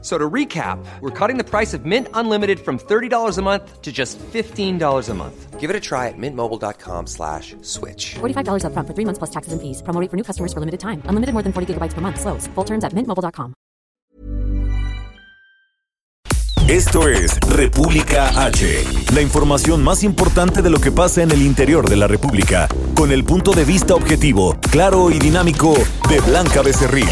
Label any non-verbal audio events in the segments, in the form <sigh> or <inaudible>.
So to recap, we're cutting the price of Mint Unlimited from $30 a month to just $15 a month. Give it a try at mintmobile.com slash switch. $45 upfront for three months plus taxes and fees. Promo rate for new customers for limited time. Unlimited more than 40 gigabytes per month. Slows. Full terms at mintmobile.com. Esto es República H, la información más importante de lo que pasa en el interior de la República, con el punto de vista objetivo, claro y dinámico de Blanca Becerril.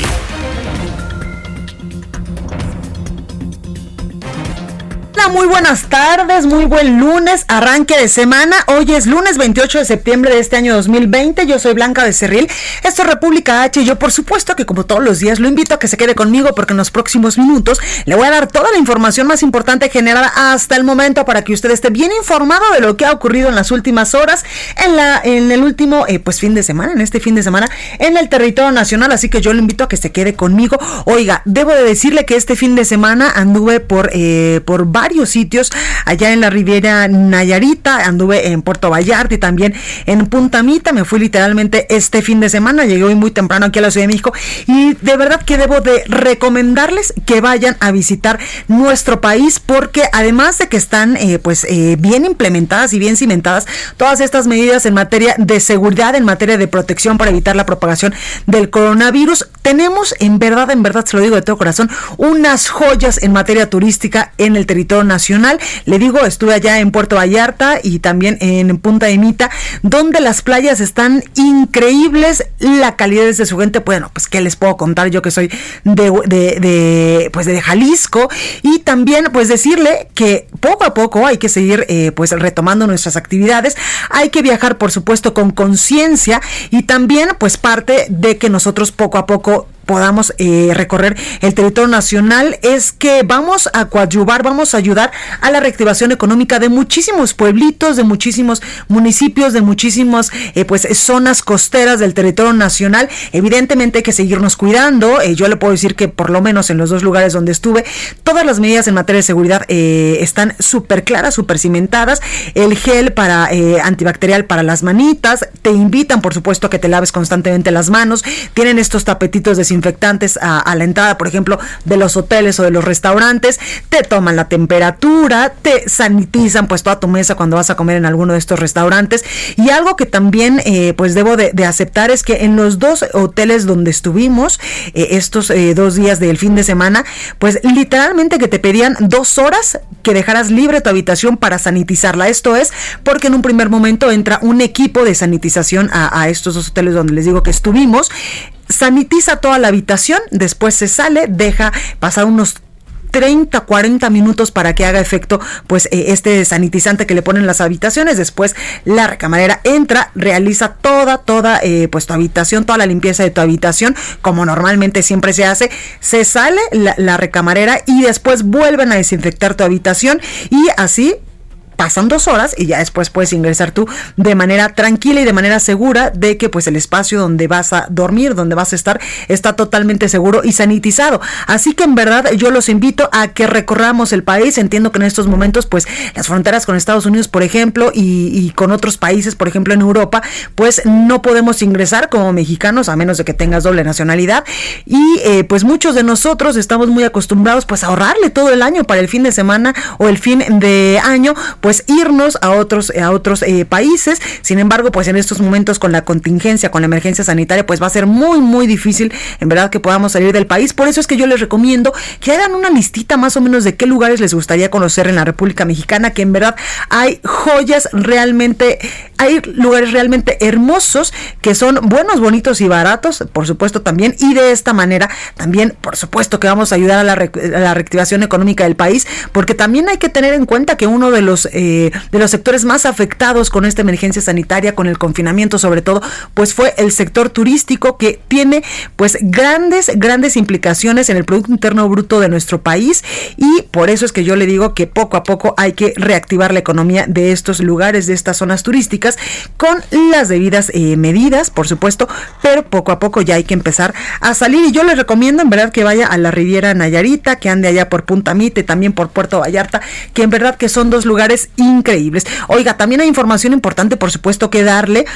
Muy buenas tardes, muy buen lunes, arranque de semana. Hoy es lunes 28 de septiembre de este año 2020. Yo soy Blanca Becerril. Esto es República H y yo por supuesto que como todos los días lo invito a que se quede conmigo porque en los próximos minutos le voy a dar toda la información más importante generada hasta el momento para que usted esté bien informado de lo que ha ocurrido en las últimas horas, en la en el último eh, pues fin de semana, en este fin de semana en el territorio nacional, así que yo lo invito a que se quede conmigo. Oiga, debo de decirle que este fin de semana anduve por eh, por varios sitios allá en la Riviera Nayarita, anduve en Puerto Vallarta y también en Punta Mita, me fui literalmente este fin de semana, llegué hoy muy temprano aquí a la Ciudad de México. Y de verdad que debo de recomendarles que vayan a visitar nuestro país porque además de que están eh, pues eh, bien implementadas y bien cimentadas todas estas medidas en materia de seguridad, en materia de protección para evitar la propagación del coronavirus, tenemos en verdad, en verdad se lo digo de todo corazón, unas joyas en materia turística en el territorio nacional. Le digo, estuve allá en Puerto Vallarta y también en Punta de Mita, donde las playas están increíbles, la calidad de su gente, bueno, pues qué les puedo contar yo que soy de, de, pues de Jalisco. Y también pues decirle que poco a poco hay que seguir eh, pues retomando nuestras actividades, hay que viajar por supuesto con conciencia y también pues parte de que nosotros poco a poco podamos eh, recorrer el territorio nacional es que vamos a coadyuvar, vamos a ayudar a la reactivación económica de muchísimos pueblitos, de muchísimos municipios, de muchísimas eh, pues zonas costeras del territorio nacional. Evidentemente hay que seguirnos cuidando. Eh, yo le puedo decir que por lo menos en los dos lugares donde estuve, todas las medidas en materia de seguridad están súper claras, súper cimentadas. El gel para antibacterial para las manitas, te invitan por supuesto a que te laves constantemente las manos. Tienen estos tapetitos de a, la entrada, por ejemplo, de los hoteles o de los restaurantes, te toman la temperatura, te sanitizan pues toda tu mesa cuando vas a comer en alguno de estos restaurantes. Y algo que también eh, pues debo de, aceptar es que en los dos hoteles donde estuvimos eh, estos eh, dos días del fin de semana, pues literalmente que te pedían dos horas que dejaras libre tu habitación para sanitizarla. Esto es porque en un primer momento entra un equipo de sanitización a estos dos hoteles donde les digo que estuvimos sanitiza toda la habitación, después se sale, deja pasar unos 30, 40 minutos para que haga efecto pues eh, este sanitizante que le ponen las habitaciones. Después la recamarera entra, realiza toda, toda eh, pues tu habitación, toda la limpieza de tu habitación, como normalmente siempre se hace. Se sale la, la recamarera y después vuelven a desinfectar tu habitación y así pasan dos horas y ya después puedes ingresar tú de manera tranquila y de manera segura de que pues el espacio donde vas a dormir, donde vas a estar, está totalmente seguro y sanitizado. Así que en verdad yo los invito a que recorramos el país. Entiendo que en estos momentos pues las fronteras con Estados Unidos, por ejemplo, y, con otros países, por ejemplo en Europa, pues no podemos ingresar como mexicanos a menos de que tengas doble nacionalidad. Y eh, pues muchos de nosotros estamos muy acostumbrados pues a ahorrarle todo el año para el fin de semana o el fin de año irnos a otros, a otros eh, países. Sin embargo, pues en estos momentos con la contingencia, con la emergencia sanitaria, pues va a ser muy, muy difícil en verdad que podamos salir del país. Por eso es que yo les recomiendo que hagan una listita más o menos de qué lugares les gustaría conocer en la República Mexicana, que en verdad hay joyas realmente, hay lugares realmente hermosos que son buenos, bonitos y baratos, por supuesto también. Y de esta manera también, por supuesto que vamos a ayudar a la, a la reactivación económica del país, porque también hay que tener en cuenta que uno de los eh, de los sectores más afectados con esta emergencia sanitaria, con el confinamiento sobre todo, pues fue el sector turístico que tiene pues grandes, grandes implicaciones en el Producto Interno Bruto de nuestro país. Y por eso es que yo le digo que poco a poco hay que reactivar la economía de estos lugares, de estas zonas turísticas, con las debidas eh, medidas, por supuesto, pero poco a poco ya hay que empezar a salir. Y yo les recomiendo en verdad que vaya a la Riviera Nayarita, que ande allá por Punta Mite, también por Puerto Vallarta, que en verdad que son dos lugares increíbles. Oiga, también hay información importante, por supuesto, que darle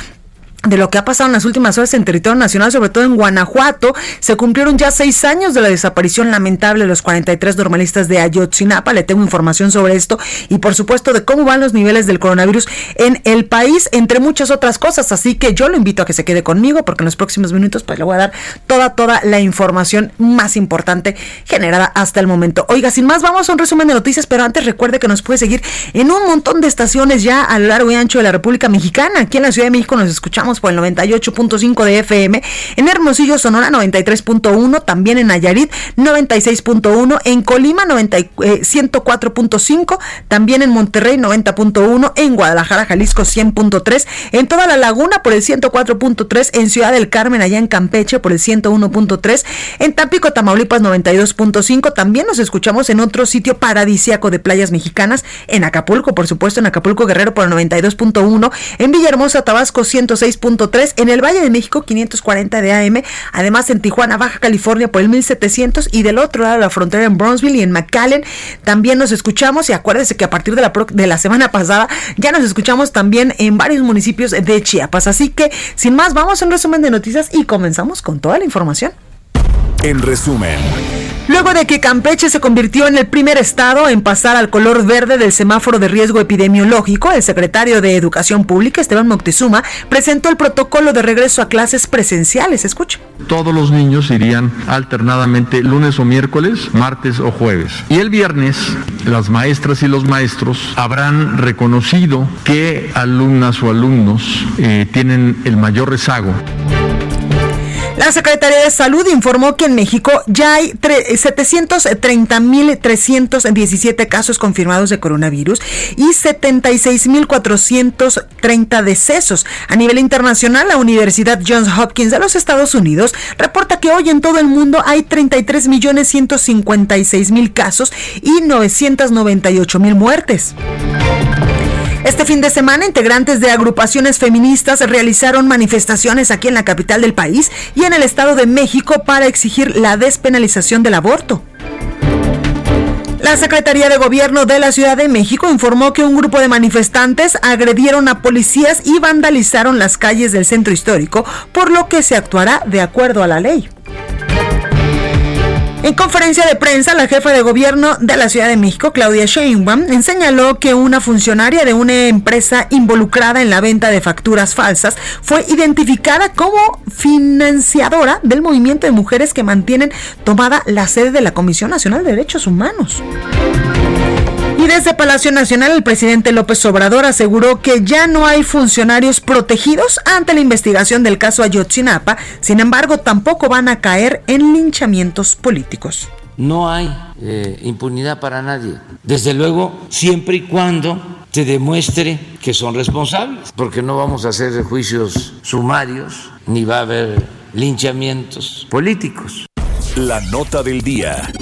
de lo que ha pasado en las últimas horas en territorio nacional, sobre todo en Guanajuato. Se cumplieron ya seis años de la desaparición lamentable de los 43 normalistas de Ayotzinapa. Le tengo información sobre esto y por supuesto de cómo van los niveles del coronavirus en el país, entre muchas otras cosas. Así que yo lo invito a que se quede conmigo porque en los próximos minutos pues le voy a dar toda, toda la información más importante generada hasta el momento. Oiga, sin más, vamos a un resumen de noticias, pero antes recuerde que nos puede seguir en un montón de estaciones ya a lo largo y ancho de la República Mexicana. Aquí en la Ciudad de México nos escuchamos por el 98.5 de FM, en Hermosillo, Sonora 93.1, también en Nayarit 96.1, en Colima 104.5, eh, también en Monterrey 90.1, en Guadalajara, Jalisco 100.3, en toda la laguna por el 104.3, en Ciudad del Carmen, allá en Campeche por el 101.3, en Tampico, Tamaulipas 92.5, también nos escuchamos en otro sitio paradisiaco de playas mexicanas, en Acapulco, por supuesto, en Acapulco Guerrero por el 92.1, en Villahermosa, Tabasco 106 en el Valle de México 540 de AM, además en Tijuana, Baja California por el 1700 y del otro lado de la frontera en Bronzeville y en McAllen también nos escuchamos y acuérdense que a partir de la, de la semana pasada ya nos escuchamos también en varios municipios de Chiapas. Así que sin más, vamos a un resumen de noticias y comenzamos con toda la información. En resumen. Luego de que Campeche se convirtió en el primer estado en pasar al color verde del semáforo de riesgo epidemiológico, el secretario de Educación Pública, Esteban Moctezuma, presentó el protocolo de regreso a clases presenciales. Escucha. Todos los niños irían alternadamente lunes o miércoles, martes o jueves. Y el viernes, las maestras y los maestros habrán reconocido qué alumnas o alumnos eh, tienen el mayor rezago. La Secretaría de Salud informó que en México ya hay 730.317 casos confirmados de coronavirus y 76.430 decesos. A nivel internacional, la Universidad Johns Hopkins de los Estados Unidos reporta que hoy en todo el mundo hay 33.156.000 casos y 998.000 muertes. Este fin de semana, integrantes de agrupaciones feministas realizaron manifestaciones aquí en la capital del país y en el Estado de México para exigir la despenalización del aborto. La Secretaría de Gobierno de la Ciudad de México informó que un grupo de manifestantes agredieron a policías y vandalizaron las calles del centro histórico, por lo que se actuará de acuerdo a la ley. En conferencia de prensa, la jefa de gobierno de la Ciudad de México, Claudia Sheinbaum, señaló que una funcionaria de una empresa involucrada en la venta de facturas falsas fue identificada como financiadora del movimiento de mujeres que mantienen tomada la sede de la Comisión Nacional de Derechos Humanos. Y desde Palacio Nacional, el presidente López Obrador aseguró que ya no hay funcionarios protegidos ante la investigación del caso Ayotzinapa, sin embargo, tampoco van a caer en linchamientos políticos. No hay eh, impunidad para nadie. Desde luego, siempre y cuando se demuestre que son responsables, porque no vamos a hacer juicios sumarios, ni va a haber linchamientos políticos. La nota del día.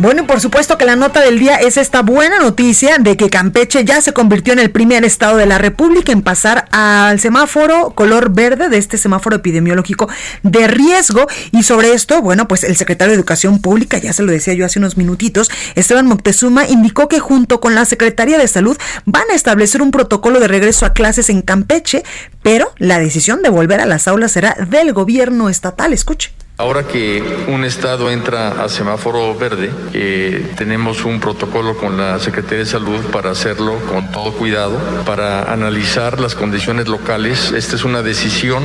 Bueno, y por supuesto que la nota del día es esta buena noticia de que Campeche ya se convirtió en el primer estado de la República en pasar al semáforo color verde de este semáforo epidemiológico de riesgo. Y sobre esto, bueno, pues el secretario de Educación Pública, ya se lo decía yo hace unos minutitos, Esteban Moctezuma, indicó que junto con la Secretaría de Salud van a establecer un protocolo de regreso a clases en Campeche, pero la decisión de volver a las aulas será del gobierno estatal. Escuche. Ahora que un estado entra a semáforo verde, tenemos un protocolo con la Secretaría de Salud para hacerlo con todo cuidado, para analizar las condiciones locales. Esta es una decisión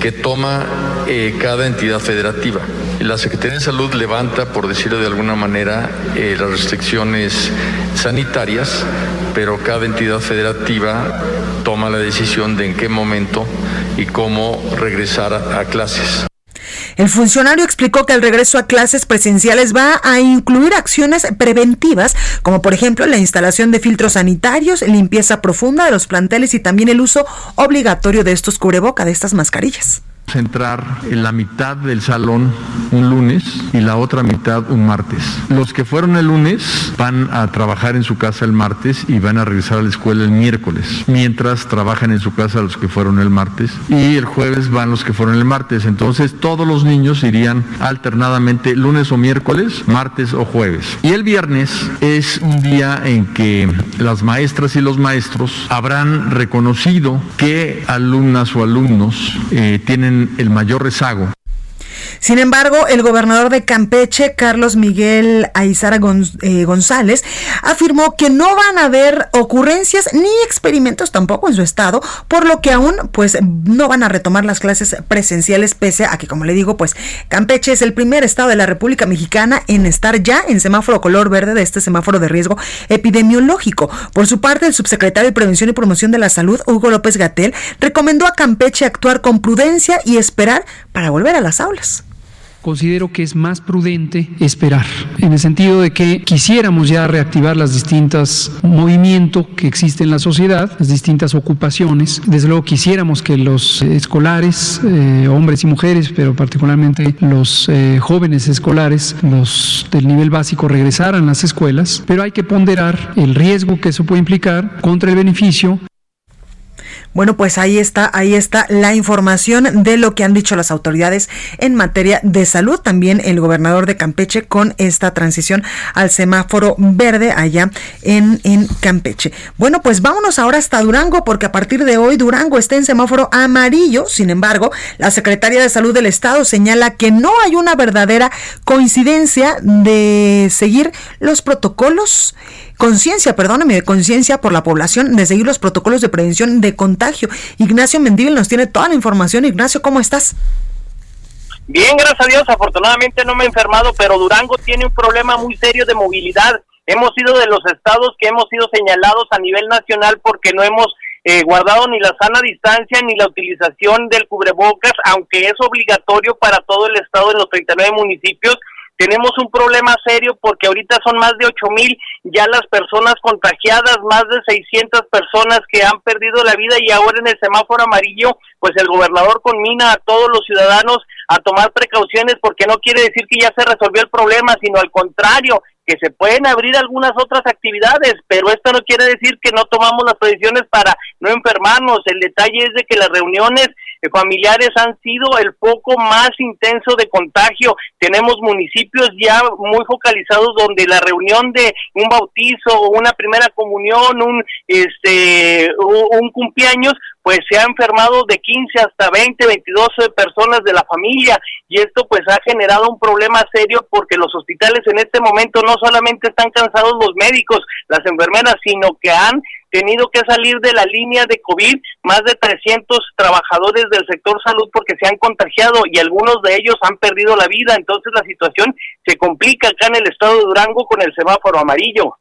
que toma eh, cada entidad federativa. La Secretaría de Salud levanta, por decirlo de alguna manera, eh, las restricciones sanitarias, pero cada entidad federativa toma la decisión de en qué momento y cómo regresar a clases. El funcionario explicó que el regreso a clases presenciales va a incluir acciones preventivas, como por ejemplo la instalación de filtros sanitarios, limpieza profunda de los planteles y también el uso obligatorio de estos cubreboca, de estas mascarillas entrar en la mitad del salón un lunes y la otra mitad un martes. Los que fueron el lunes van a trabajar en su casa el martes y van a regresar a la escuela el miércoles, mientras trabajan en su casa los que fueron el martes y el jueves van los que fueron el martes. Entonces todos los niños irían alternadamente lunes o miércoles, martes o jueves. Y el viernes es un día en que las maestras y los maestros habrán reconocido qué alumnas o alumnos eh, tienen el mayor rezago sin embargo, el gobernador de Campeche, Carlos Miguel Aizara eh, González, afirmó que no van a haber ocurrencias ni experimentos tampoco en su estado, por lo que aún pues no van a retomar las clases presenciales pese a que como le digo, pues Campeche es el primer estado de la República Mexicana en estar ya en semáforo color verde de este semáforo de riesgo epidemiológico. Por su parte, el subsecretario de Prevención y Promoción de la Salud, Hugo López Gatel, recomendó a Campeche actuar con prudencia y esperar para volver a las aulas considero que es más prudente esperar, en el sentido de que quisiéramos ya reactivar las distintas movimientos que existen en la sociedad, las distintas ocupaciones. Desde luego quisiéramos que los escolares, eh, hombres y mujeres, pero particularmente los eh, jóvenes escolares, los del nivel básico, regresaran a las escuelas, pero hay que ponderar el riesgo que eso puede implicar contra el beneficio bueno, pues ahí está, ahí está la información de lo que han dicho las autoridades en materia de salud. También el gobernador de Campeche con esta transición al semáforo verde allá en, en Campeche. Bueno, pues vámonos ahora hasta Durango, porque a partir de hoy Durango está en semáforo amarillo. Sin embargo, la Secretaría de Salud del Estado señala que no hay una verdadera coincidencia de seguir los protocolos conciencia, perdóname, de conciencia por la población de seguir los protocolos de prevención de contagio. Ignacio Mendívil nos tiene toda la información. Ignacio, ¿cómo estás? Bien, gracias a Dios. Afortunadamente no me he enfermado, pero Durango tiene un problema muy serio de movilidad. Hemos sido de los estados que hemos sido señalados a nivel nacional porque no hemos eh, guardado ni la sana distancia ni la utilización del cubrebocas, aunque es obligatorio para todo el estado de los 39 municipios tenemos un problema serio porque ahorita son más de ocho mil ya las personas contagiadas, más de 600 personas que han perdido la vida y ahora en el semáforo amarillo, pues el gobernador conmina a todos los ciudadanos a tomar precauciones porque no quiere decir que ya se resolvió el problema, sino al contrario, que se pueden abrir algunas otras actividades, pero esto no quiere decir que no tomamos las previsiones para no enfermarnos. El detalle es de que las reuniones familiares han sido el foco más intenso de contagio. Tenemos municipios ya muy focalizados donde la reunión de un bautizo una primera comunión, un este un cumpleaños, pues se ha enfermado de 15 hasta 20, 22 personas de la familia y esto pues ha generado un problema serio porque los hospitales en este momento no solamente están cansados los médicos, las enfermeras, sino que han tenido que salir de la línea de COVID más de 300 trabajadores del sector salud porque se han contagiado y algunos de ellos han perdido la vida. Entonces la situación se complica acá en el estado de Durango con el semáforo amarillo.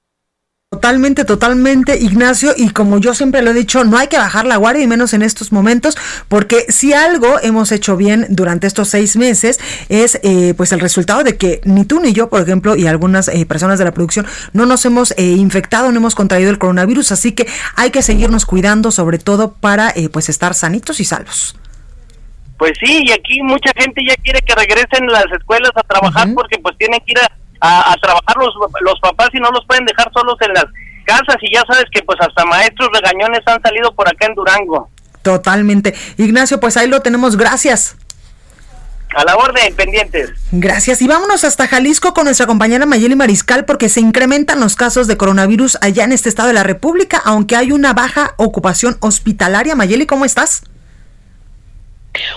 Totalmente, totalmente, Ignacio. Y como yo siempre lo he dicho, no hay que bajar la guardia y menos en estos momentos, porque si algo hemos hecho bien durante estos seis meses es eh, pues el resultado de que ni tú ni yo, por ejemplo, y algunas eh, personas de la producción no nos hemos eh, infectado, no hemos contraído el coronavirus, así que hay que seguirnos cuidando, sobre todo para pues estar sanitos y salvos. Pues sí, y aquí mucha gente ya quiere que regresen las escuelas a trabajar porque pues tienen que ir a a, trabajar los, los papás y no los pueden dejar solos en las casas y ya sabes que pues hasta maestros regañones han salido por acá en Durango. Totalmente. Ignacio, pues ahí lo tenemos. Gracias. A la orden, pendientes. Gracias. Y vámonos hasta Jalisco con nuestra compañera Mayeli Mariscal porque se incrementan los casos de coronavirus allá en este estado de la República, aunque hay una baja ocupación hospitalaria. Mayeli, ¿cómo estás?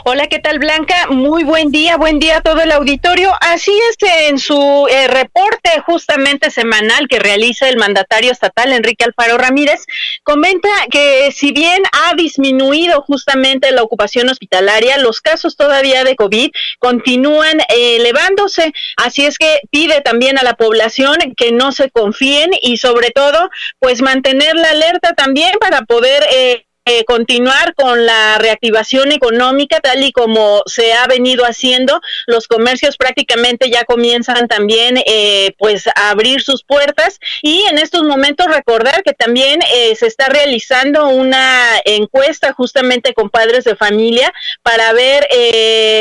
Hola, ¿qué tal Blanca? Muy buen día, buen día a todo el auditorio. Así es, en su eh, reporte justamente semanal que realiza el mandatario estatal Enrique Alfaro Ramírez, comenta que si bien ha disminuido justamente la ocupación hospitalaria, los casos todavía de COVID continúan eh, elevándose. Así es que pide también a la población que no se confíen y sobre todo, pues mantener la alerta también para poder... Eh, eh, continuar con la reactivación económica tal y como se ha venido haciendo. Los comercios prácticamente ya comienzan también eh, pues a abrir sus puertas y en estos momentos recordar que también eh, se está realizando una encuesta justamente con padres de familia para ver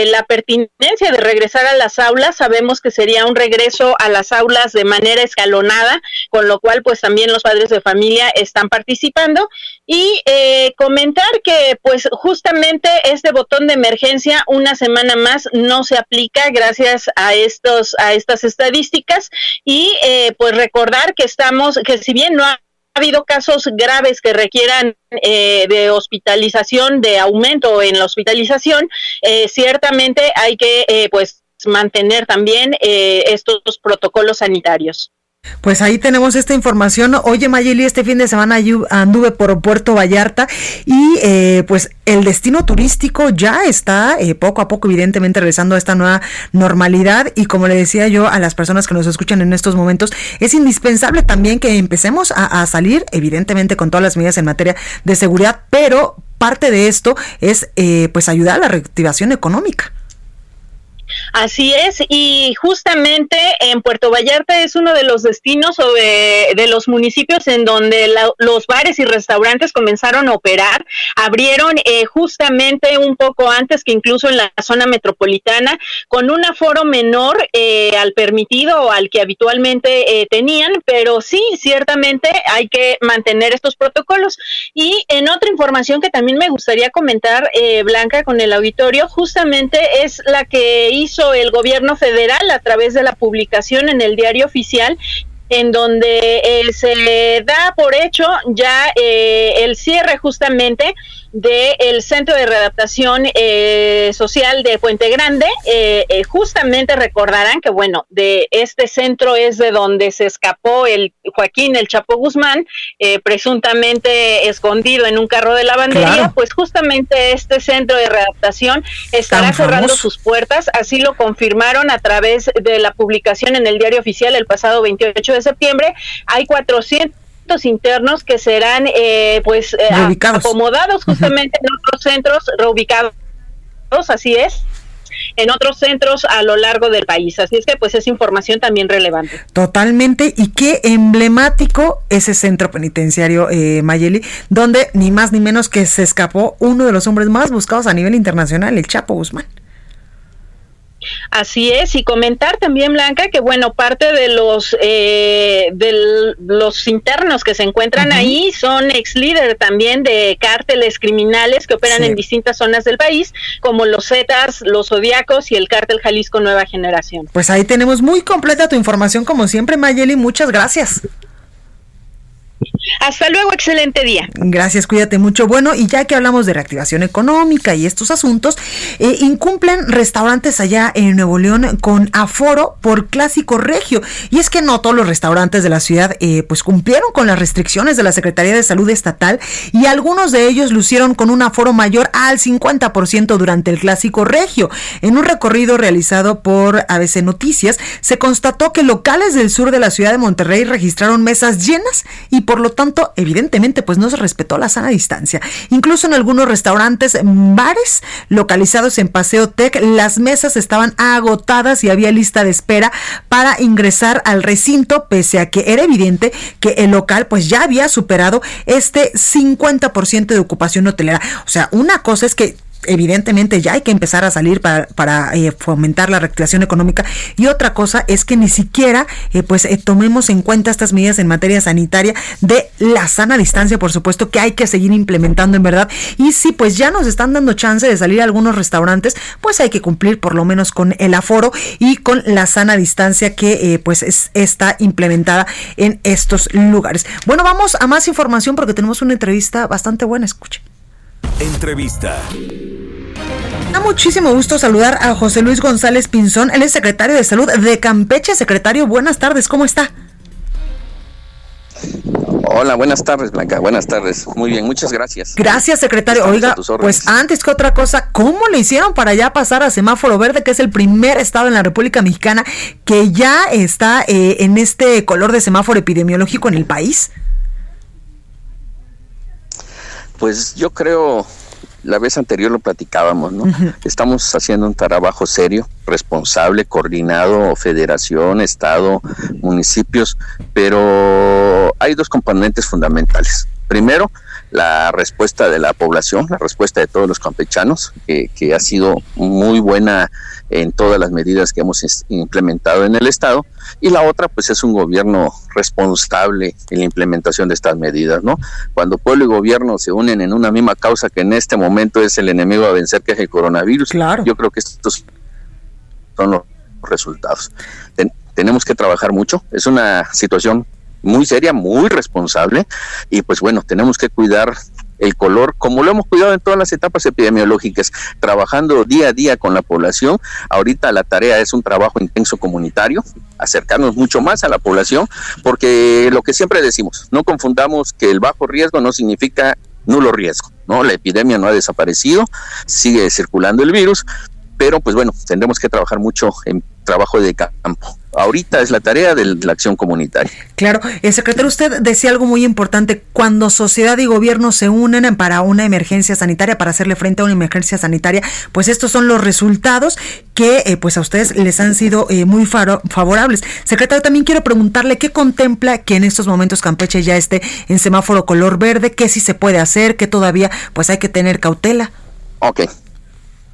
la pertinencia de regresar a las aulas. Sabemos que sería un regreso a las aulas de manera escalonada, con lo cual pues también los padres de familia están participando y eh, comentar que pues justamente este botón de emergencia una semana más no se aplica gracias a estos a estas estadísticas y eh, pues recordar que estamos que si bien no ha habido casos graves que requieran eh, de hospitalización, de aumento en la hospitalización, ciertamente hay que pues mantener también estos protocolos sanitarios. Pues ahí tenemos esta información. Oye, Mayeli, este fin de semana anduve por Puerto Vallarta y eh, pues el destino turístico ya está eh, poco a poco, evidentemente, regresando a esta nueva normalidad. Y como le decía yo a las personas que nos escuchan en estos momentos, es indispensable también que empecemos a, salir, evidentemente, con todas las medidas en materia de seguridad, pero parte de esto es eh, pues ayudar a la reactivación económica. Así es, y justamente en Puerto Vallarta es uno de los destinos o de, los municipios en donde los bares y restaurantes comenzaron a operar. Abrieron eh, justamente un poco antes que incluso en la zona metropolitana, con un aforo menor eh, al permitido o al que habitualmente eh, tenían, pero sí, ciertamente hay que mantener estos protocolos. Y en otra información que también me gustaría comentar, Blanca, con el auditorio, justamente es la que hizo el gobierno federal a través de la publicación en el diario oficial en donde eh, se da por hecho ya eh, el cierre justamente del Centro de Readaptación eh, Social de Puente Grande. Eh, eh, justamente recordarán que, bueno, de este centro es de donde se escapó el Joaquín El Chapo Guzmán, presuntamente escondido en un carro de lavandería. Pues justamente este centro de readaptación estará cerrando sus puertas. Así lo confirmaron a través de la publicación en el diario oficial el pasado 28 de septiembre. Hay 400 internos que serán eh, pues eh, acomodados justamente en otros centros reubicados, así es en otros centros a lo largo del país. Así es que pues es información también relevante. Totalmente. Y qué emblemático ese centro penitenciario, eh, Mayeli, donde ni más ni menos que se escapó uno de los hombres más buscados a nivel internacional, el Chapo Guzmán. Así es, y comentar también, Blanca, que bueno, parte de los eh, de los internos que se encuentran ahí son ex líder también de cárteles criminales que operan en distintas zonas del país, como los Zetas, los Zodiacos y el cártel Jalisco Nueva Generación. Pues ahí tenemos muy completa tu información, como siempre, Mayeli, muchas gracias. Hasta luego, excelente día. Gracias, cuídate mucho. Bueno, y ya que hablamos de reactivación económica y estos asuntos, eh, incumplen restaurantes allá en Nuevo León con aforo por clásico regio. Y es que no todos los restaurantes de la ciudad eh, pues cumplieron con las restricciones de la Secretaría de Salud Estatal y algunos de ellos lucieron con un aforo mayor al 50% durante el clásico regio. En un recorrido realizado por ABC Noticias, se constató que locales del sur de la ciudad de Monterrey registraron mesas llenas y por lo tanto, evidentemente, pues no se respetó la sana distancia. Incluso en algunos restaurantes, bares localizados en Paseo Tech, las mesas estaban agotadas y había lista de espera para ingresar al recinto, pese a que era evidente que el local pues ya había superado este 50% de ocupación hotelera. O sea, una cosa es que evidentemente ya hay que empezar a salir para, eh, fomentar la reactivación económica. Y otra cosa es que ni siquiera eh, pues eh, tomemos en cuenta estas medidas en materia sanitaria de la sana distancia por supuesto que hay que seguir implementando en verdad. Y si pues ya nos están dando chance de salir a algunos restaurantes pues hay que cumplir por lo menos con el aforo y con la sana distancia que pues está implementada en estos lugares. Bueno vamos a más información porque tenemos una entrevista bastante buena escuche Entrevista. Da muchísimo gusto saludar a José Luis González Pinzón, él es secretario de Salud de Campeche. Secretario, buenas tardes, ¿cómo está? Hola, buenas tardes, Blanca. Buenas tardes. Muy bien, muchas gracias. Gracias, secretario. Oiga, pues antes que otra cosa, ¿cómo le hicieron para ya pasar a semáforo verde, que es el primer estado en la República Mexicana que ya está eh, en este color de semáforo epidemiológico en el país? Pues yo creo, la vez anterior lo platicábamos, ¿no? Estamos haciendo un trabajo serio, responsable, coordinado, federación, estado, municipios, pero hay dos componentes fundamentales. Primero, la respuesta de la población, la respuesta de todos los campechanos, que, que ha sido muy buena en todas las medidas que hemos implementado en el Estado, y la otra pues es un gobierno responsable en la implementación de estas medidas, ¿no? Cuando pueblo y gobierno se unen en una misma causa que en este momento es el enemigo a vencer que es el coronavirus, claro. yo creo que estos son los resultados. tenemos que trabajar mucho, es una situación muy seria, muy responsable y pues bueno, tenemos que cuidar el color, como lo hemos cuidado en todas las etapas epidemiológicas, trabajando día a día con la población. Ahorita la tarea es un trabajo intenso comunitario, acercarnos mucho más a la población, porque lo que siempre decimos, no confundamos que el bajo riesgo no significa nulo riesgo, ¿no? La epidemia no ha desaparecido, sigue circulando el virus, pero pues bueno, tendremos que trabajar mucho en trabajo de campo. Ahorita es la tarea de la acción comunitaria. Claro, el eh, secretario, usted decía algo muy importante, cuando sociedad y gobierno se unen para una emergencia sanitaria, para hacerle frente a una emergencia sanitaria, pues estos son los resultados que eh, pues a ustedes les han sido eh, muy favorables. Secretario, también quiero preguntarle qué contempla que en estos momentos Campeche ya esté en semáforo color verde, qué sí se puede hacer, qué todavía pues hay que tener cautela. Ok.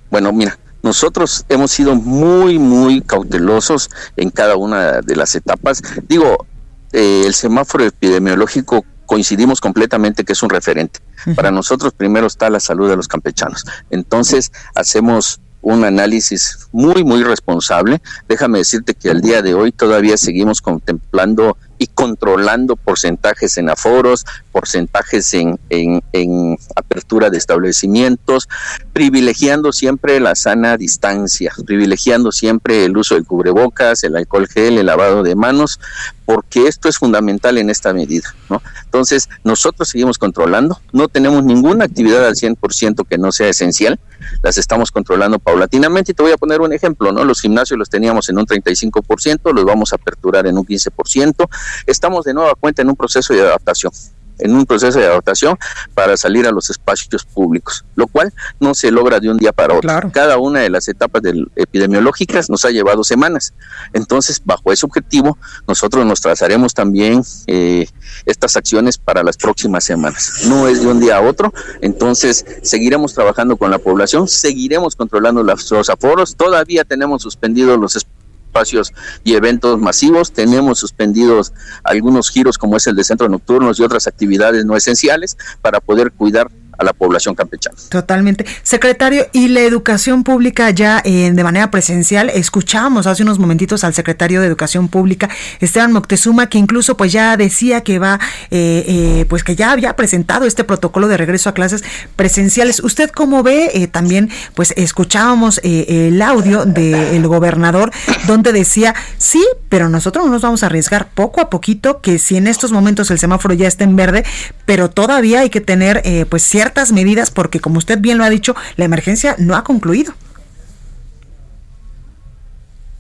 Bueno, mira, nosotros hemos sido muy, muy cautelosos en cada una de las etapas. Digo, eh, el semáforo epidemiológico coincidimos completamente que es un referente. Para nosotros primero está la salud de los campechanos. Entonces hacemos un análisis muy, muy responsable. Déjame decirte que al día de hoy todavía seguimos contemplando y controlando porcentajes en aforos, porcentajes en, en, apertura de establecimientos, privilegiando siempre la sana distancia, privilegiando siempre el uso del cubrebocas, el alcohol gel, el lavado de manos, porque esto es fundamental en esta medida. ¿no? Entonces, nosotros seguimos controlando, no tenemos ninguna actividad al 100% que no sea esencial, las estamos controlando paulatinamente y te voy a poner un ejemplo, ¿no? Los gimnasios los teníamos en un 35%, los vamos a aperturar en un 15%, estamos de nueva cuenta en un proceso de adaptación en un proceso de adaptación para salir a los espacios públicos, lo cual no se logra de un día para otro. Cada una de las etapas epidemiológicas nos ha llevado semanas. Entonces, bajo ese objetivo, nosotros nos trazaremos también eh, estas acciones para las próximas semanas. No es de un día a otro, entonces seguiremos trabajando con la población, seguiremos controlando los aforos, todavía tenemos suspendidos los espacios espacios y eventos masivos. Tenemos suspendidos algunos giros como es el de centros nocturnos y otras actividades no esenciales para poder cuidar a la población campechana. Totalmente. Secretario, y la educación pública ya eh, de manera presencial, escuchábamos hace unos momentitos al secretario de Educación Pública, Esteban Moctezuma, que incluso pues ya decía que va, eh, eh, pues que ya había presentado este protocolo de regreso a clases presenciales. ¿Usted cómo ve? también pues escuchábamos el audio del gobernador donde decía, sí, pero nosotros no nos vamos a arriesgar poco a poquito, que si en estos momentos el semáforo ya está en verde, pero todavía hay que tener pues cierta ciertas medidas porque, como usted bien lo ha dicho, la emergencia no ha concluido.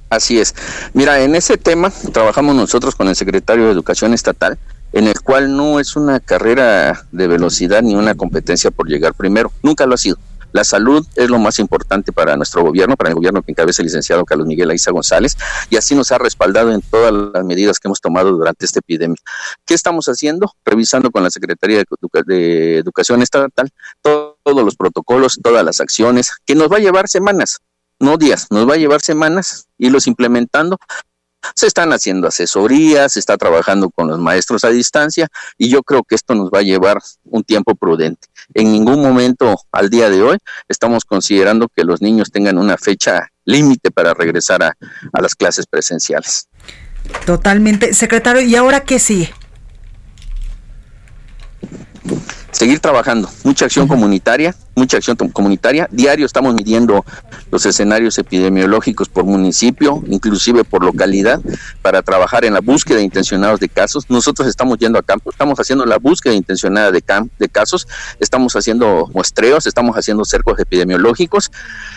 Así es. Mira, en ese tema trabajamos nosotros con el secretario de Educación Estatal, en el cual no es una carrera de velocidad ni una competencia por llegar primero. Nunca lo ha sido. La salud es lo más importante para nuestro gobierno, para el gobierno que encabeza el licenciado Carlos Miguel Aiza González, y así nos ha respaldado en todas las medidas que hemos tomado durante esta epidemia. ¿Qué estamos haciendo? Revisando con la Secretaría de, Educación Estatal todos los protocolos, todas las acciones, que nos va a llevar semanas, no días, nos va a llevar semanas irlos implementando se están haciendo asesorías, se está trabajando con los maestros a distancia y yo creo que esto nos va a llevar un tiempo prudente. En ningún momento al día de hoy estamos considerando que los niños tengan una fecha límite para regresar a, las clases presenciales. Totalmente. Secretario, ¿y ahora qué sigue? Seguir trabajando, mucha acción comunitaria, mucha acción comunitaria. Diario estamos midiendo los escenarios epidemiológicos por municipio, inclusive por localidad, para trabajar en la búsqueda intencionada de casos. Nosotros estamos yendo a campo, estamos haciendo la búsqueda intencionada de, de casos, estamos haciendo muestreos, estamos haciendo cercos epidemiológicos.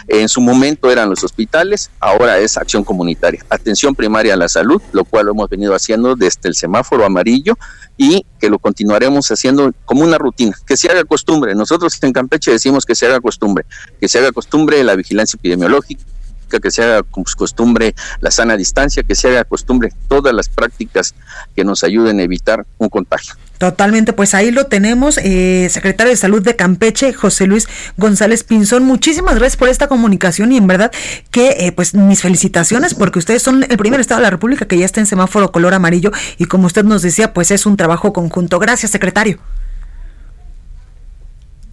En su momento eran los hospitales, ahora es acción comunitaria. Atención primaria a la salud, lo cual lo hemos venido haciendo desde el semáforo amarillo y que lo continuaremos haciendo como una rutina, que se haga costumbre. Nosotros en Campeche decimos que se haga costumbre, que se haga costumbre la vigilancia epidemiológica, que se haga costumbre la sana distancia, que se haga costumbre todas las prácticas que nos ayuden a evitar un contagio. Totalmente, pues ahí lo tenemos, eh, secretario de Salud de Campeche, José Luis González Pinzón. Muchísimas gracias por esta comunicación y en verdad que eh, pues mis felicitaciones porque ustedes son el primer estado de la República que ya está en semáforo color amarillo y como usted nos decía, pues es un trabajo conjunto. Gracias, secretario.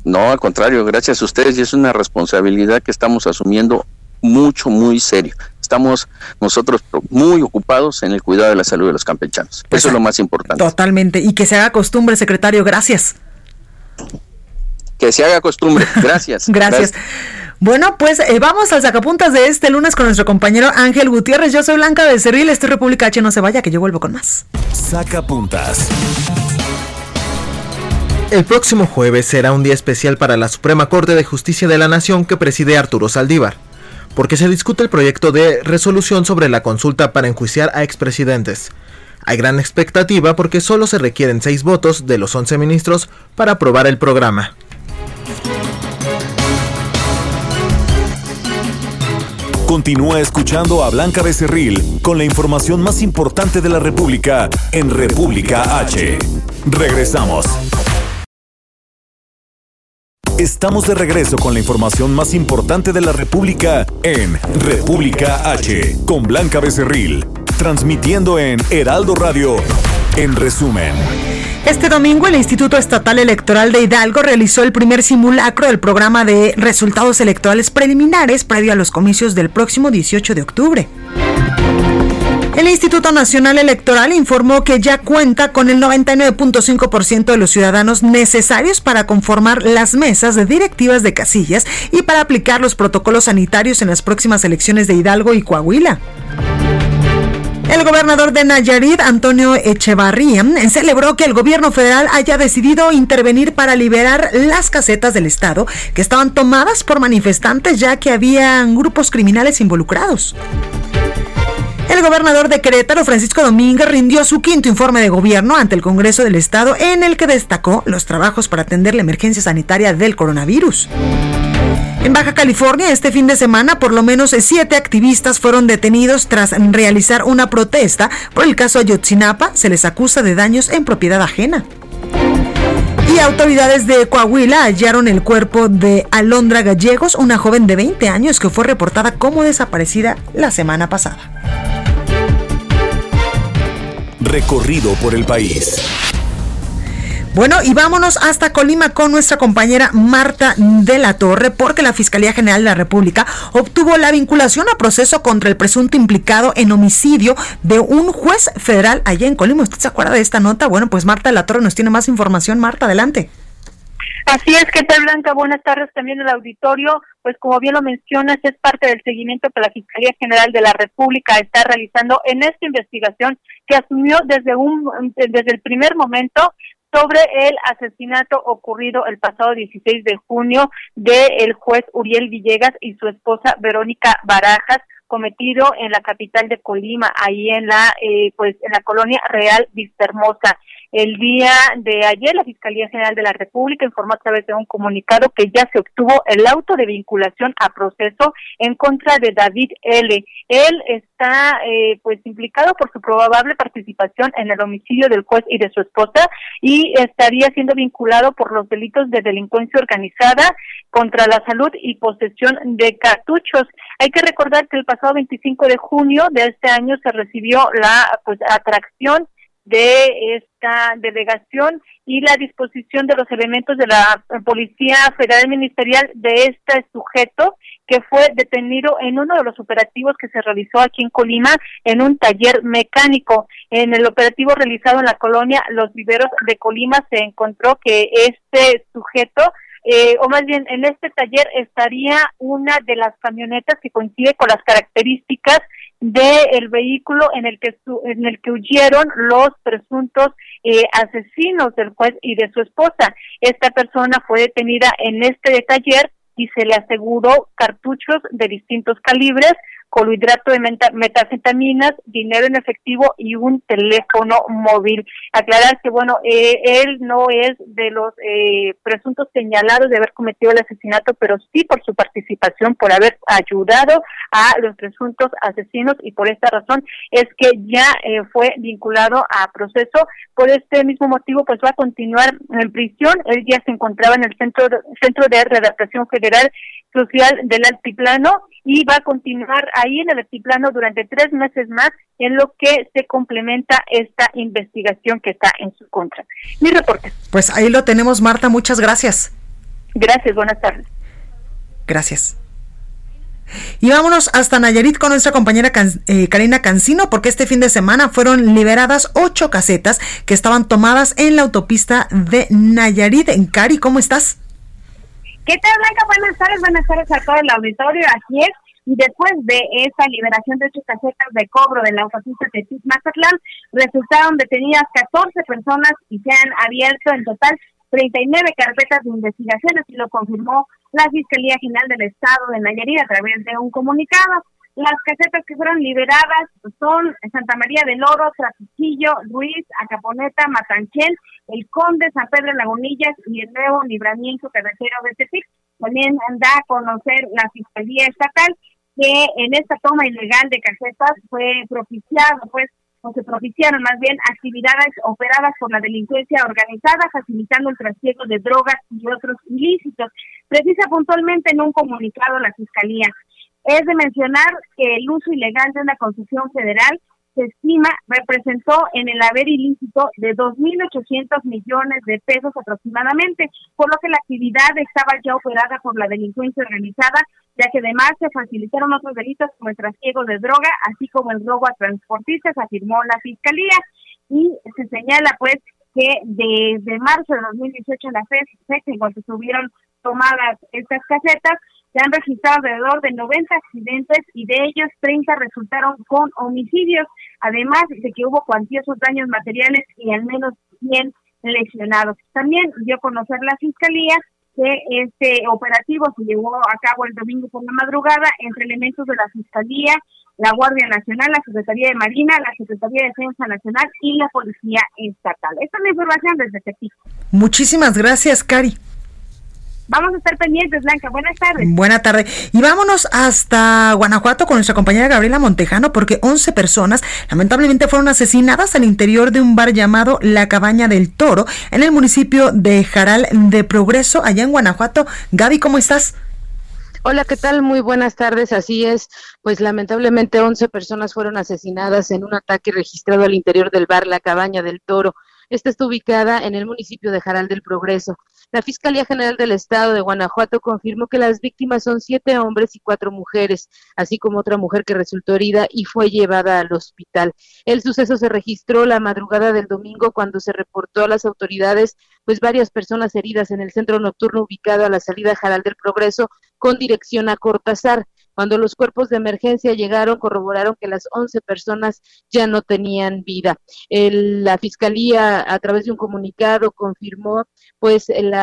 No, al contrario, gracias a ustedes y es una responsabilidad que estamos asumiendo mucho, muy serio. Estamos nosotros muy ocupados en el cuidado de la salud de los campechanos. Eso es lo más importante. Totalmente. Y que se haga costumbre, secretario. Gracias. Que se haga costumbre. <laughs> Gracias. Gracias. Bueno, pues eh, vamos al sacapuntas de este lunes con nuestro compañero Ángel Gutiérrez. Yo soy Blanca Becerril, estoy República H. No se vaya, que yo vuelvo con más. Sacapuntas. El próximo jueves será un día especial para la Suprema Corte de Justicia de la Nación que preside Arturo Saldívar porque se discute el proyecto de resolución sobre la consulta para enjuiciar a expresidentes. Hay gran expectativa porque solo se requieren seis votos de los 11 ministros para aprobar el programa. Continúa escuchando a Blanca Becerril con la información más importante de la República en República H. Regresamos. Estamos de regreso con la información más importante de la República en República H, con Blanca Becerril, transmitiendo en Heraldo Radio, en resumen. Este domingo el Instituto Estatal Electoral de Hidalgo realizó el primer simulacro del programa de resultados electorales preliminares previo a los comicios del próximo 18 de octubre. El Instituto Nacional Electoral informó que ya cuenta con el 99.5% de los ciudadanos necesarios para conformar las mesas de directivas de casillas y para aplicar los protocolos sanitarios en las próximas elecciones de Hidalgo y Coahuila. El gobernador de Nayarit, Antonio Echevarría, celebró que el gobierno federal haya decidido intervenir para liberar las casetas del Estado que estaban tomadas por manifestantes ya que habían grupos criminales involucrados. El gobernador de Querétaro, Francisco Domínguez, rindió su quinto informe de gobierno ante el Congreso del Estado en el que destacó los trabajos para atender la emergencia sanitaria del coronavirus. En Baja California, este fin de semana, por lo menos siete activistas fueron detenidos tras realizar una protesta por el caso Ayotzinapa. Se les acusa de daños en propiedad ajena. Y autoridades de Coahuila hallaron el cuerpo de Alondra Gallegos, una joven de 20 años que fue reportada como desaparecida la semana pasada recorrido por el país. Bueno, y vámonos hasta Colima con nuestra compañera Marta de la Torre, porque la Fiscalía General de la República obtuvo la vinculación a proceso contra el presunto implicado en homicidio de un juez federal allá en Colima. ¿Usted se acuerda de esta nota? Bueno, pues Marta de la Torre nos tiene más información. Marta, adelante. Así es, que tal Blanca? Buenas tardes también el auditorio. Pues como bien lo mencionas, es parte del seguimiento que la Fiscalía General de la República está realizando en esta investigación que asumió desde un desde el primer momento sobre el asesinato ocurrido el pasado 16 de junio del el juez Uriel Villegas y su esposa Verónica Barajas cometido en la capital de Colima, ahí en la eh, pues en la colonia Real Vistahermosa. El día de ayer, la Fiscalía General de la República informó a través de un comunicado que ya se obtuvo el auto de vinculación a proceso en contra de David L. Él está, eh, pues, implicado por su probable participación en el homicidio del juez y de su esposa y estaría siendo vinculado por los delitos de delincuencia organizada contra la salud y posesión de cartuchos. Hay que recordar que el pasado 25 de junio de este año se recibió la pues, atracción de esta delegación y la disposición de los elementos de la Policía Federal Ministerial de este sujeto que fue detenido en uno de los operativos que se realizó aquí en Colima en un taller mecánico. En el operativo realizado en la colonia Los Viveros de Colima se encontró que este sujeto eh, o más bien en este taller estaría una de las camionetas que coincide con las características del vehículo en el que en el que huyeron los presuntos eh, asesinos del juez y de su esposa. Esta persona fue detenida en este taller y se le aseguró cartuchos de distintos calibres, colohidrato de metafetaminas, dinero en efectivo y un teléfono móvil. Aclarar que, bueno, eh, él no es de los eh, presuntos señalados de haber cometido el asesinato, pero sí por su participación, por haber ayudado a los presuntos asesinos y por esta razón es que ya eh, fue vinculado a proceso. Por este mismo motivo, pues va a continuar en prisión. Él ya se encontraba en el centro, centro de redactación federal social del altiplano y va a continuar ahí en el altiplano durante tres meses más en lo que se complementa esta investigación que está en su contra. Mi reporte. Pues ahí lo tenemos, Marta. Muchas gracias. Gracias, buenas tardes. Gracias. Y vámonos hasta Nayarit con nuestra compañera eh, Karina Cancino, porque este fin de semana fueron liberadas ocho casetas que estaban tomadas en la autopista de Nayarit. En Cari, ¿cómo estás? ¿Qué tal, Blanca? Buenas tardes, buenas tardes a todo el auditorio. Así es. Y después de esa liberación de ocho casetas de cobro de la autopista de Mazatlán, resultaron detenidas 14 personas y se han abierto en total 39 carpetas de investigación, así lo confirmó la Fiscalía General del Estado de Nayarit a través de un comunicado. Las casetas que fueron liberadas son Santa María del Oro, Trapichillo, Ruiz, Acaponeta, Matanchel, El Conde, San Pedro Lagunillas y el nuevo libramiento carretero de Tepic. También da a conocer la Fiscalía Estatal que en esta toma ilegal de casetas fue propiciado, pues, o se propiciaron más bien actividades operadas por la delincuencia organizada, facilitando el trasiego de drogas y otros ilícitos. Precisa puntualmente en un comunicado la Fiscalía. Es de mencionar que el uso ilegal de una concesión federal se estima representó en el haber ilícito de 2.800 millones de pesos aproximadamente, por lo que la actividad estaba ya operada por la delincuencia organizada, ya que además se facilitaron otros delitos como el trasiego de droga, así como el robo a transportistas, afirmó la Fiscalía, y se señala pues que desde marzo de 2018 en la fecha, en cuanto estuvieron tomadas estas casetas, se han registrado alrededor de 90 accidentes y de ellos 30 resultaron con homicidios, además de que hubo cuantiosos daños materiales y al menos 100 lesionados. También dio a conocer la Fiscalía que este operativo se llevó a cabo el domingo por la madrugada entre elementos de la Fiscalía, la Guardia Nacional, la Secretaría de Marina, la Secretaría de Defensa Nacional y la Policía Estatal. Esta es la información desde Tepic. Muchísimas gracias, Cari. Vamos a estar pendientes, Blanca. Buenas tardes. Buenas tardes. Y vámonos hasta Guanajuato con nuestra compañera Gabriela Montejano, porque 11 personas lamentablemente fueron asesinadas al interior de un bar llamado La Cabaña del Toro, en el municipio de Jaral de Progreso, allá en Guanajuato. Gaby, ¿cómo estás? Hola, ¿qué tal? Muy buenas tardes. Así es, pues lamentablemente 11 personas fueron asesinadas en un ataque registrado al interior del bar La Cabaña del Toro. Esta está ubicada en el municipio de Jaral del Progreso. La Fiscalía General del Estado de Guanajuato confirmó que las víctimas son siete hombres y cuatro mujeres, así como otra mujer que resultó herida y fue llevada al hospital. El suceso se registró la madrugada del domingo cuando se reportó a las autoridades pues varias personas heridas en el centro nocturno ubicado a la salida Jaral del Progreso con dirección a Cortázar. Cuando los cuerpos de emergencia llegaron, corroboraron que las 11 personas ya no tenían vida. la fiscalía, a través de un comunicado, confirmó pues el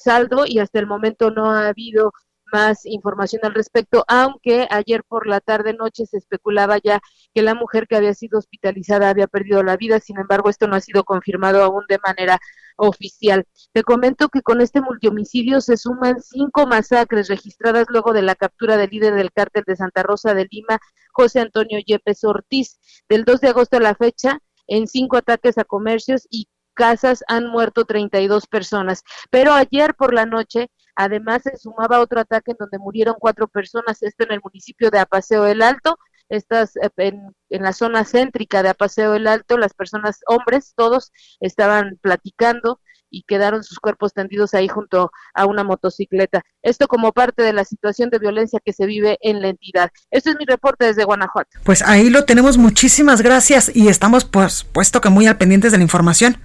saldo y hasta el momento no ha habido más información al respecto, aunque ayer por la tarde noche se especulaba ya que la mujer que había sido hospitalizada había perdido la vida, sin embargo esto no ha sido confirmado aún de manera oficial. Te comento que con este multihomicidio se suman cinco masacres registradas luego de la captura del líder del cártel de Santa Rosa de Lima, José Antonio Yepes Ortiz. Del 2 de agosto a la fecha, en cinco ataques a comercios y casas han muerto 32 personas. Pero ayer por la noche, además, se sumaba otro ataque en donde murieron cuatro personas, esto en el municipio de Apaseo del Alto. Estas eh, en, en la zona céntrica de Apaseo del Alto, las personas, hombres, todos estaban platicando y quedaron sus cuerpos tendidos ahí junto a una motocicleta. Esto como parte de la situación de violencia que se vive en la entidad. Este es mi reporte desde Guanajuato. Pues ahí lo tenemos. Muchísimas gracias y estamos, pues, puesto que muy al pendientes de la información.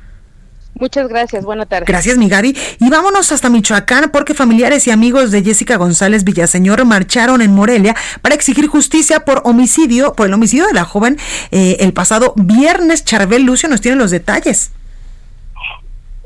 Muchas gracias, buena tarde. Gracias, mi Gaby. Y vámonos hasta Michoacán porque familiares y amigos de Jessica González Villaseñor marcharon en Morelia para exigir justicia por homicidio, por el homicidio de la joven eh, el pasado viernes. Charbel Lucio nos tiene los detalles.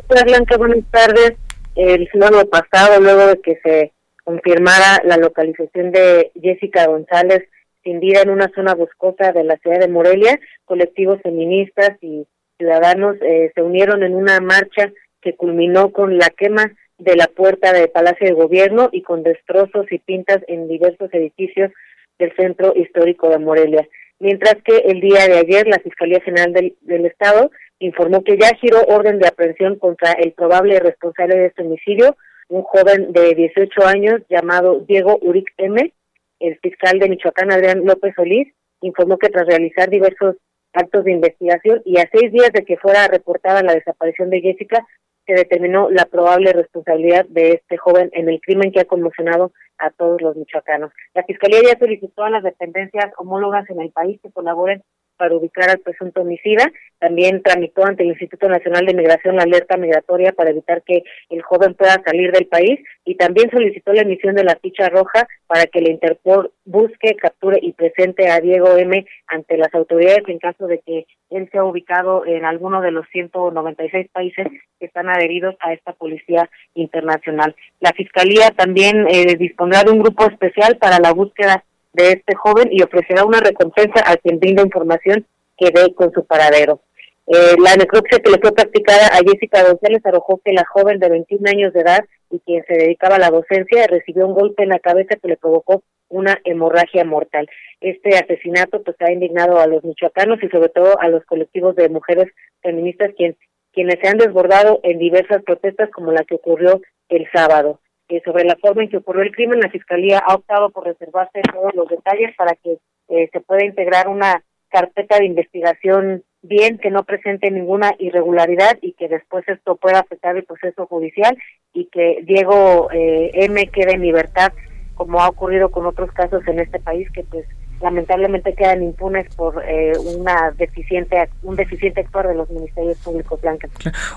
Hola Blanca, buenas tardes. El sábado pasado, luego de que se confirmara la localización de Jessica González sin vida en una zona boscosa de la ciudad de Morelia, colectivos feministas y ciudadanos eh, se unieron en una marcha que culminó con la quema de la puerta del Palacio de Gobierno y con destrozos y pintas en diversos edificios del centro histórico de Morelia. Mientras que el día de ayer la Fiscalía General del, del Estado informó que ya giró orden de aprehensión contra el probable responsable de este homicidio, un joven de 18 años llamado Diego Uric M. El fiscal de Michoacán, Adrián López Solís, informó que tras realizar diversos actos de investigación y a seis días de que fuera reportada la desaparición de Jessica, se determinó la probable responsabilidad de este joven en el crimen que ha conmocionado a todos los michoacanos. La Fiscalía ya solicitó a las dependencias homólogas en el país que colaboren para ubicar al presunto homicida. También tramitó ante el Instituto Nacional de Migración la alerta migratoria para evitar que el joven pueda salir del país y también solicitó la emisión de la ficha roja para que el Interpol busque, capture y presente a Diego M ante las autoridades en caso de que él sea ubicado en alguno de los 196 países que están adheridos a esta policía internacional. La Fiscalía también eh, dispondrá de un grupo especial para la búsqueda de este joven y ofrecerá una recompensa a quien brinda información que dé con su paradero. Eh, la necropsia que le fue practicada a Jessica González arrojó que la joven de 21 años de edad y quien se dedicaba a la docencia recibió un golpe en la cabeza que le provocó una hemorragia mortal. Este asesinato pues ha indignado a los michoacanos y sobre todo a los colectivos de mujeres feministas quien, quienes se han desbordado en diversas protestas como la que ocurrió el sábado sobre la forma en que ocurrió el crimen, la Fiscalía ha optado por reservarse todos los detalles para que eh, se pueda integrar una carpeta de investigación bien, que no presente ninguna irregularidad y que después esto pueda afectar el proceso judicial y que Diego eh, M quede en libertad, como ha ocurrido con otros casos en este país, que pues lamentablemente quedan impunes por eh, una deficiente un deficiente actuar de los ministerios públicos blancos.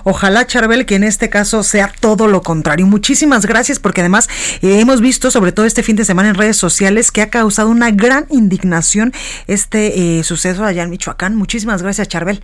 Ojalá Charbel que en este caso sea todo lo contrario. Muchísimas gracias porque además eh, hemos visto sobre todo este fin de semana en redes sociales que ha causado una gran indignación este eh, suceso allá en Michoacán. Muchísimas gracias Charbel.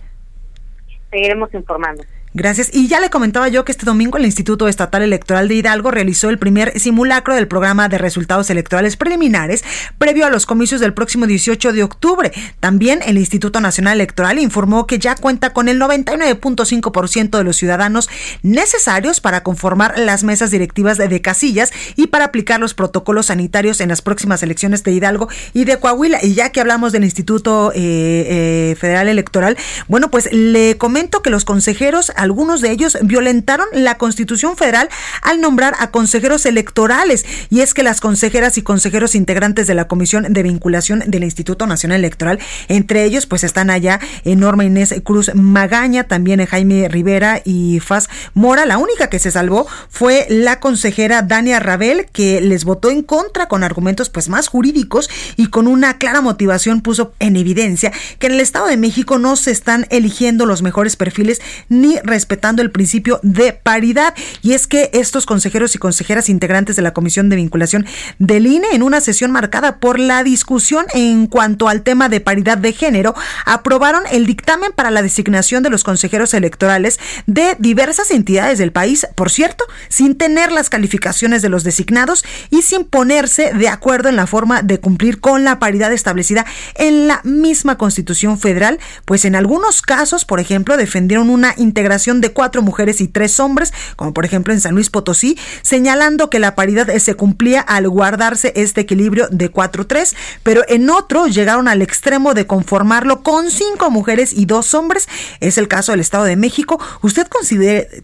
Seguiremos informando. Gracias. Y ya le comentaba yo que este domingo el Instituto Estatal Electoral de Hidalgo realizó el primer simulacro del programa de resultados electorales preliminares previo a los comicios del próximo 18 de octubre. También el Instituto Nacional Electoral informó que ya cuenta con el 99.5% de los ciudadanos necesarios para conformar las mesas directivas de, casillas y para aplicar los protocolos sanitarios en las próximas elecciones de Hidalgo y de Coahuila. Y ya que hablamos del Instituto eh, eh, Federal Electoral, bueno, pues le comento que los consejeros algunos de ellos violentaron la Constitución Federal al nombrar a consejeros electorales. Y es que las consejeras y consejeros integrantes de la Comisión de Vinculación del Instituto Nacional Electoral, entre ellos pues están allá Norma Inés Cruz Magaña, también Jaime Rivera y Faz Mora. La única que se salvó fue la consejera Dania Rabel, que les votó en contra con argumentos pues más jurídicos y con una clara motivación puso en evidencia que en el Estado de México no se están eligiendo los mejores perfiles ni respetando el principio de paridad. Y es que estos consejeros y consejeras integrantes de la Comisión de Vinculación del INE, en una sesión marcada por la discusión en cuanto al tema de paridad de género, aprobaron el dictamen para la designación de los consejeros electorales de diversas entidades del país, por cierto, sin tener las calificaciones de los designados y sin ponerse de acuerdo en la forma de cumplir con la paridad establecida en la misma Constitución Federal, pues en algunos casos, por ejemplo, defendieron una integración de cuatro mujeres y tres hombres, como por ejemplo en San Luis Potosí, señalando que la paridad se cumplía al guardarse este equilibrio de 4-3, pero en otro llegaron al extremo de conformarlo con cinco mujeres y dos hombres. Es el caso del Estado de México. ¿Usted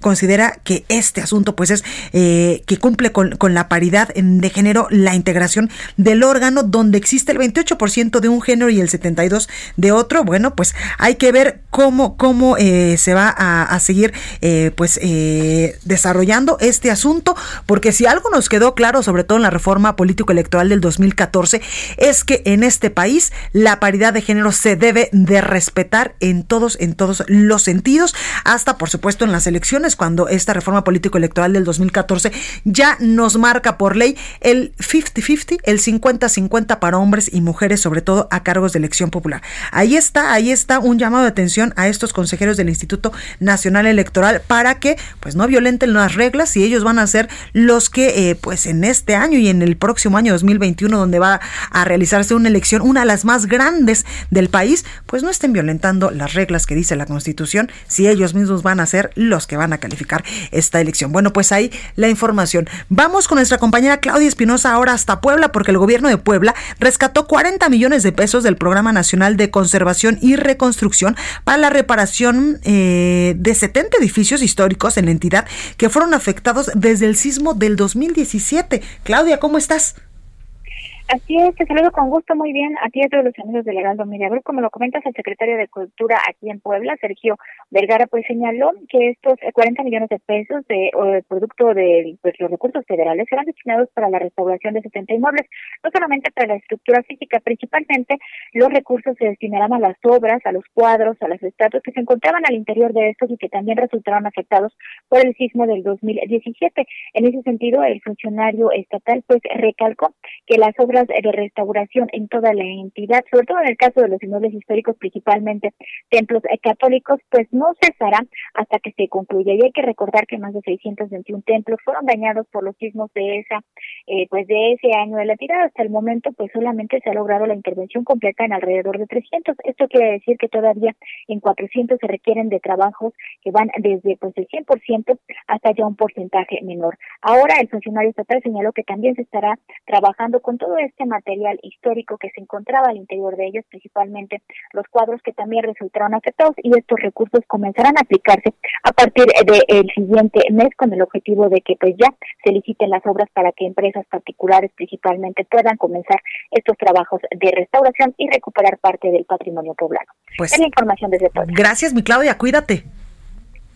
considera, que este asunto pues es eh, que cumple con, con la paridad de género, la integración del órgano donde existe el 28% de un género y el 72% de otro? Bueno, pues hay que ver cómo, cómo eh, se va a hacer seguir eh, pues eh, desarrollando este asunto, porque si algo nos quedó claro, sobre todo en la reforma político-electoral del 2014, es que en este país la paridad de género se debe de respetar en todos, en todos los sentidos, hasta por supuesto en las elecciones, cuando esta reforma político-electoral del 2014 ya nos marca por ley el 50-50, el 50-50 para hombres y mujeres, sobre todo a cargos de elección popular. Ahí está, ahí está un llamado de atención a estos consejeros del Instituto Nacional Electoral para que pues no violenten las reglas y ellos van a ser los que eh, pues en este año y en el próximo año 2021 donde va a realizarse una elección, una de las más grandes del país, pues no estén violentando las reglas que dice la Constitución si ellos mismos van a ser los que van a calificar esta elección. Bueno, pues ahí la información. Vamos con nuestra compañera Claudia Espinosa ahora hasta Puebla porque el gobierno de Puebla rescató 40 millones de pesos del Programa Nacional de Conservación y Reconstrucción para la reparación eh, de 70 edificios históricos en la entidad que fueron afectados desde el sismo del 2017. Claudia, ¿cómo estás? Así es, te saludo con gusto, muy bien, a ti y a los amigos del Heraldo Media Como lo comentas, el secretario de Cultura aquí en Puebla, Sergio Vergara, pues señaló que estos 40 millones de pesos de producto de pues, los recursos federales serán destinados para la restauración de 70 inmuebles, no solamente para la estructura física, principalmente los recursos se destinarán a las obras, a los cuadros, a las estatuas que se encontraban al interior de estos y que también resultaron afectados por el sismo del 2017. En ese sentido, el funcionario estatal pues recalcó que las obras de restauración en toda la entidad, sobre todo en el caso de los inmuebles históricos, principalmente templos católicos, pues no cesará hasta que se concluya. Y hay que recordar que más de 621 templos fueron dañados por los sismos de esa, eh, pues de ese año de la tirada. Hasta el momento, pues solamente se ha logrado la intervención completa en alrededor de 300. Esto quiere decir que todavía en 400 se requieren de trabajos que van desde pues el 100% hasta ya un porcentaje menor. Ahora el funcionario estatal señaló que también se estará trabajando con todo este material histórico que se encontraba al interior de ellos, principalmente los cuadros que también resultaron afectados y estos recursos comenzarán a aplicarse a partir del siguiente mes con el objetivo de que pues ya se liciten las obras para que empresas particulares principalmente puedan comenzar estos trabajos de restauración y recuperar parte del patrimonio poblano. Pues, es la información desde todo. Gracias, mi Claudia, cuídate.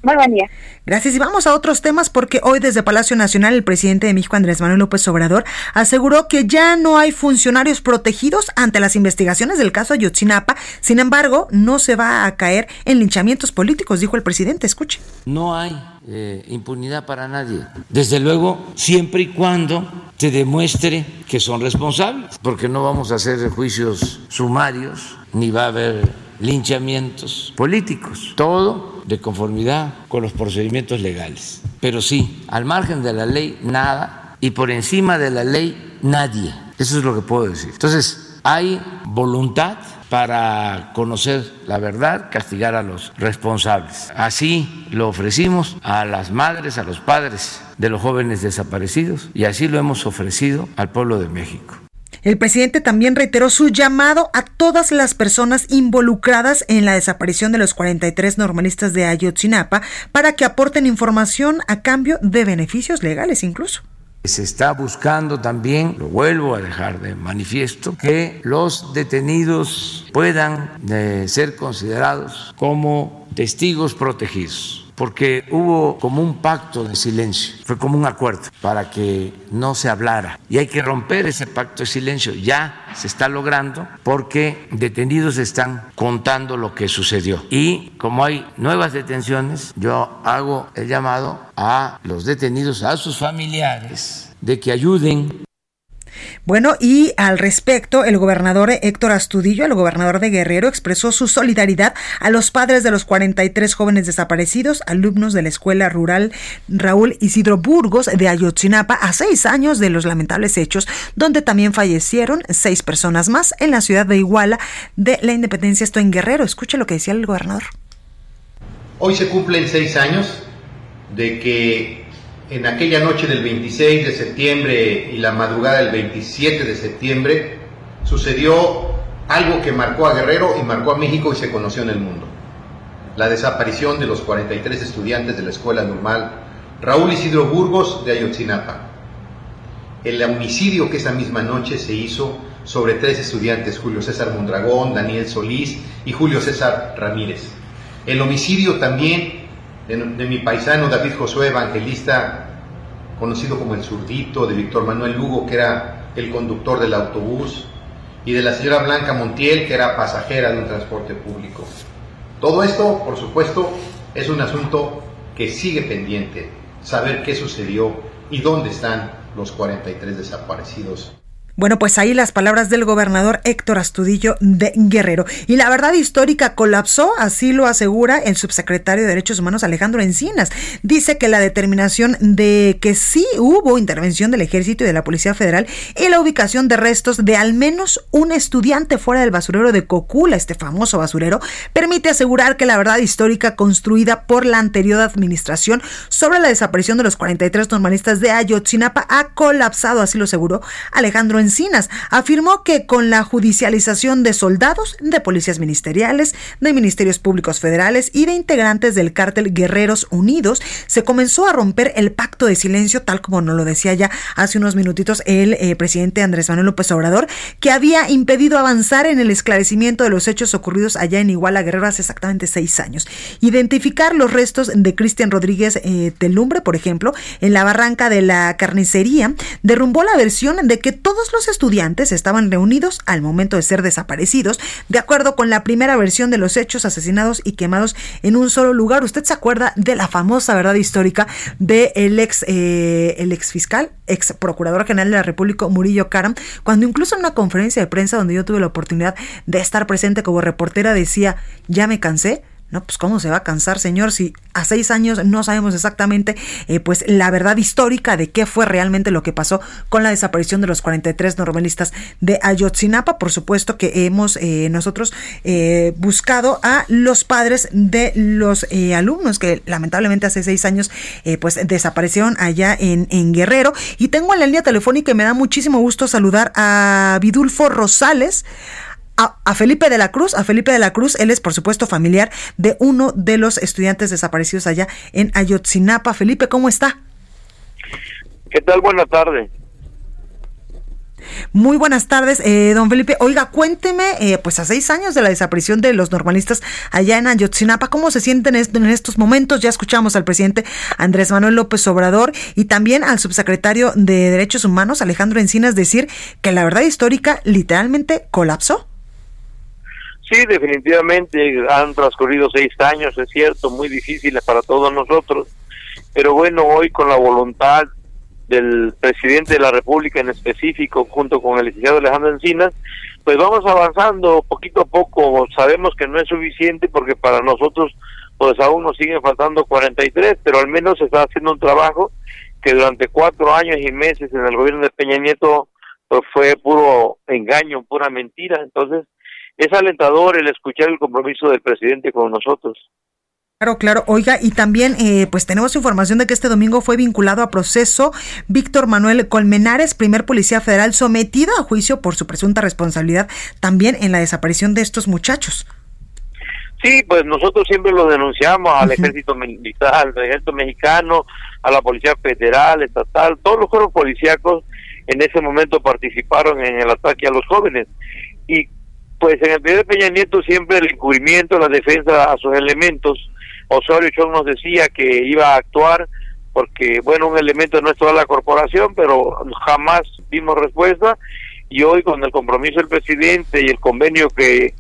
Muy buen día. Gracias. Y vamos a otros temas porque hoy desde Palacio Nacional el presidente de México, Andrés Manuel López Obrador, aseguró que ya no hay funcionarios protegidos ante las investigaciones del caso Ayotzinapa. Sin embargo, no se va a caer en linchamientos políticos, dijo el presidente. Escuche. No hay eh, impunidad para nadie. Desde luego, siempre y cuando se demuestre que son responsables, porque no vamos a hacer juicios sumarios, ni va a haber linchamientos políticos. Todo de conformidad con los procedimientos legales. Pero sí, al margen de la ley, nada, y por encima de la ley, nadie. Eso es lo que puedo decir. Entonces, hay voluntad para conocer la verdad, castigar a los responsables. Así lo ofrecimos a las madres, a los padres de los jóvenes desaparecidos y así lo hemos ofrecido al pueblo de México. El presidente también reiteró su llamado a todas las personas involucradas en la desaparición de los 43 normalistas de Ayotzinapa para que aporten información a cambio de beneficios legales incluso. Se está buscando también, lo vuelvo a dejar de manifiesto, que los detenidos puedan eh, ser considerados como testigos protegidos porque hubo como un pacto de silencio, fue como un acuerdo para que no se hablara. Y hay que romper ese pacto de silencio. Ya se está logrando porque detenidos están contando lo que sucedió. Y como hay nuevas detenciones, yo hago el llamado a los detenidos, a sus familiares, de que ayuden bueno, y al respecto, el gobernador Héctor Astudillo, el gobernador de Guerrero, expresó su solidaridad a los padres de los 43 jóvenes desaparecidos, alumnos de la escuela rural Raúl Isidro Burgos de Ayotzinapa, a seis años de los lamentables hechos, donde también fallecieron seis personas más en la ciudad de Iguala de la Independencia, esto en Guerrero. Escuche lo que decía el gobernador. Hoy se cumplen seis años de que en aquella noche del 26 de septiembre y la madrugada del 27 de septiembre sucedió algo que marcó a Guerrero y marcó a México y se conoció en el mundo. La desaparición de los 43 estudiantes de la escuela normal Raúl Isidro Burgos de Ayotzinapa. El homicidio que esa misma noche se hizo sobre tres estudiantes, Julio César Mondragón, Daniel Solís y Julio César Ramírez. El homicidio también de, de mi paisano David Josué Evangelista, conocido como el zurdito, de Víctor Manuel Lugo, que era el conductor del autobús, y de la señora Blanca Montiel, que era pasajera de un transporte público. Todo esto, por supuesto, es un asunto que sigue pendiente, saber qué sucedió y dónde están los 43 desaparecidos. Bueno, pues ahí las palabras del gobernador Héctor Astudillo de Guerrero. Y la verdad histórica colapsó, así lo asegura el subsecretario de Derechos Humanos Alejandro Encinas. Dice que la determinación de que sí hubo intervención del ejército y de la Policía Federal y la ubicación de restos de al menos un estudiante fuera del basurero de Cocula, este famoso basurero, permite asegurar que la verdad histórica construida por la anterior administración sobre la desaparición de los 43 normalistas de Ayotzinapa ha colapsado, así lo aseguró Alejandro. Afirmó que con la judicialización de soldados, de policías ministeriales, de ministerios públicos federales y de integrantes del cártel Guerreros Unidos, se comenzó a romper el pacto de silencio, tal como nos lo decía ya hace unos minutitos el eh, presidente Andrés Manuel López Obrador, que había impedido avanzar en el esclarecimiento de los hechos ocurridos allá en Iguala Guerrero hace exactamente seis años. Identificar los restos de Cristian Rodríguez eh, Telumbre, por ejemplo, en la barranca de la carnicería, derrumbó la versión de que todos los estudiantes estaban reunidos al momento de ser desaparecidos, de acuerdo con la primera versión de los hechos asesinados y quemados en un solo lugar. ¿Usted se acuerda de la famosa verdad histórica del el ex, eh, el ex fiscal, ex procurador general de la República, Murillo Karam, cuando incluso en una conferencia de prensa donde yo tuve la oportunidad de estar presente como reportera decía, ya me cansé? No, pues cómo se va a cansar, señor, si a seis años no sabemos exactamente eh, pues la verdad histórica de qué fue realmente lo que pasó con la desaparición de los 43 normalistas de Ayotzinapa. Por supuesto que hemos eh, nosotros eh, buscado a los padres de los alumnos que lamentablemente hace seis años pues desaparecieron allá en, en Guerrero. Y tengo en la línea telefónica y me da muchísimo gusto saludar a Vidulfo Rosales a, Felipe de la Cruz, a Felipe de la Cruz, él es por supuesto familiar de uno de los estudiantes desaparecidos allá en Ayotzinapa. Felipe, ¿cómo está? ¿Qué tal? Buenas tardes. Muy buenas tardes, eh, don Felipe. Oiga, cuénteme, eh, pues a seis años de la desaparición de los normalistas allá en Ayotzinapa, ¿cómo se sienten en estos momentos? Ya escuchamos al presidente Andrés Manuel López Obrador y también al subsecretario de Derechos Humanos, Alejandro Encinas, decir que la verdad histórica literalmente colapsó. Sí, definitivamente han transcurrido seis años, es cierto, muy difíciles para todos nosotros, pero bueno, hoy con la voluntad del presidente de la República en específico, junto con el licenciado Alejandro Encinas, pues vamos avanzando poquito a poco. Sabemos que no es suficiente porque para nosotros pues aún nos siguen faltando 43, pero al menos se está haciendo un trabajo que durante cuatro años y meses en el gobierno de Peña Nieto pues fue puro engaño, pura mentira. Entonces, es alentador el escuchar el compromiso del presidente con nosotros. Claro, claro. Oiga, y también eh, pues tenemos información de que este domingo fue vinculado a proceso Víctor Manuel Colmenares, primer policía federal sometido a juicio por su presunta responsabilidad también en la desaparición de estos muchachos. Sí, pues nosotros siempre lo denunciamos al ejército militar, al ejército mexicano, a la policía federal, estatal, todos los cuerpos policíacos en ese momento participaron en el ataque a los jóvenes. Y pues en el periodo de Peña Nieto siempre el encubrimiento, la defensa a sus elementos. Osorio Chong nos decía que iba a actuar porque, bueno, un elemento no es toda la corporación, pero jamás dimos respuesta. Y hoy con el compromiso del presidente y el convenio que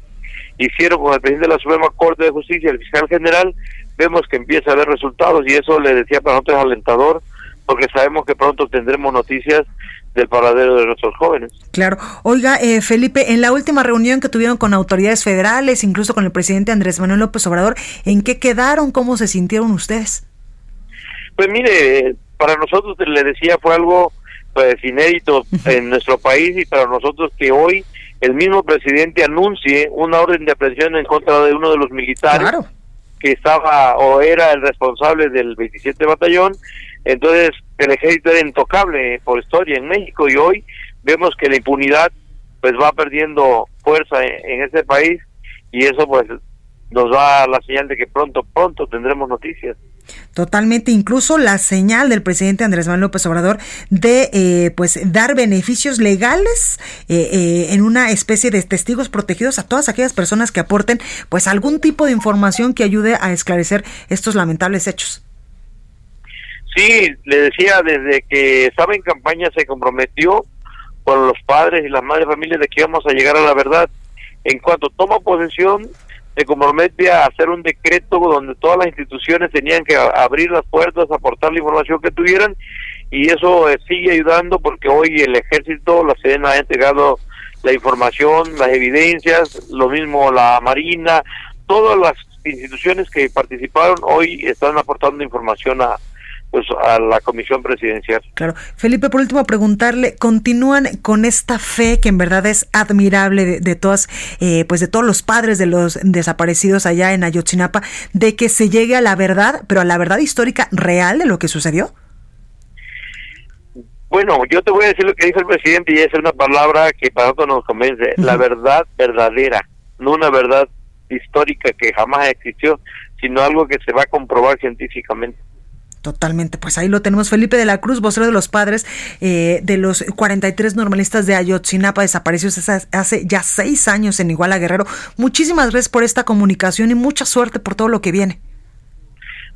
hicieron con el presidente de la Suprema Corte de Justicia y el fiscal general, vemos que empieza a haber resultados y eso le decía para nosotros alentador porque sabemos que pronto tendremos noticias del paradero de nuestros jóvenes. Claro. Oiga, eh, Felipe, en la última reunión que tuvieron con autoridades federales, incluso con el presidente Andrés Manuel López Obrador, ¿en qué quedaron? ¿Cómo se sintieron ustedes? Pues mire, para nosotros, le decía, fue algo pues inédito en nuestro país y para nosotros que hoy el mismo presidente anuncie una orden de aprehensión en contra de uno de los militares que estaba o era el responsable del 27 batallón entonces, el ejército era intocable por historia en México y hoy vemos que la impunidad pues va perdiendo fuerza en, ese país y eso pues nos da la señal de que pronto, pronto tendremos noticias. Totalmente, incluso la señal del presidente Andrés Manuel López Obrador de eh, pues dar beneficios legales eh, eh, en una especie de testigos protegidos a todas aquellas personas que aporten pues algún tipo de información que ayude a esclarecer estos lamentables hechos. Sí, le decía desde que estaba en campaña se comprometió con los padres y las madres familias de que íbamos a llegar a la verdad. En cuanto toma posesión, se compromete a hacer un decreto donde todas las instituciones tenían que abrir las puertas, aportar la información que tuvieran y eso eh, sigue ayudando porque hoy el ejército, la Sedena ha entregado la información, las evidencias, lo mismo la Marina, todas las instituciones que participaron hoy están aportando información a, pues a la comisión presidencial. Claro. Felipe, por último, preguntarle, ¿continúan con esta fe que en verdad es admirable de, todas, eh, pues de todos los padres de los desaparecidos allá en Ayotzinapa, de que se llegue a la verdad, pero a la verdad histórica real de lo que sucedió? Bueno, yo te voy a decir lo que dijo el presidente y es una palabra que para nosotros nos convence, la verdad verdadera, no una verdad histórica que jamás existió, sino algo que se va a comprobar científicamente. Totalmente, pues ahí lo tenemos. Felipe de la Cruz, vocero de los padres eh, de los 43 normalistas de Ayotzinapa desaparecidos hace ya seis años en Iguala Guerrero. Muchísimas gracias por esta comunicación y mucha suerte por todo lo que viene.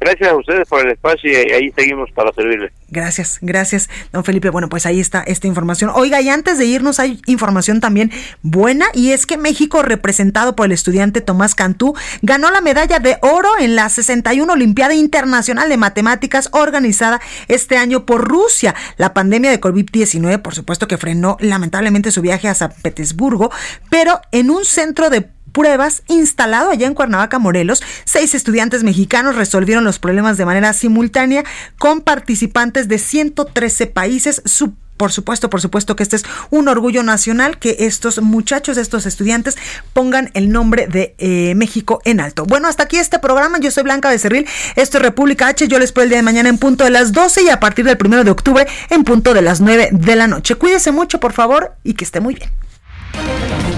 Gracias a ustedes por el espacio y ahí seguimos para servirles. Gracias, gracias, don Felipe. Bueno, pues ahí está esta información. Oiga, y antes de irnos hay información también buena y es que México, representado por el estudiante Tomás Cantú, ganó la medalla de oro en la 61 Olimpiada Internacional de Matemáticas organizada este año por Rusia. La pandemia de COVID-19, por supuesto que frenó lamentablemente su viaje a San Petersburgo, pero en un centro de pruebas instalado allá en Cuernavaca, Morelos, seis estudiantes mexicanos resolvieron los problemas de manera simultánea con participantes de 113 países. por supuesto, por supuesto que este es un orgullo nacional que estos muchachos, estos estudiantes pongan el nombre de eh, México en alto. Bueno, hasta aquí este programa. Yo soy Blanca Becerril. Esto es República H. Yo les espero el día de mañana en punto de las 12 y a partir del primero de octubre en punto de las 9 de la noche. Cuídese mucho, por favor, y que esté muy bien.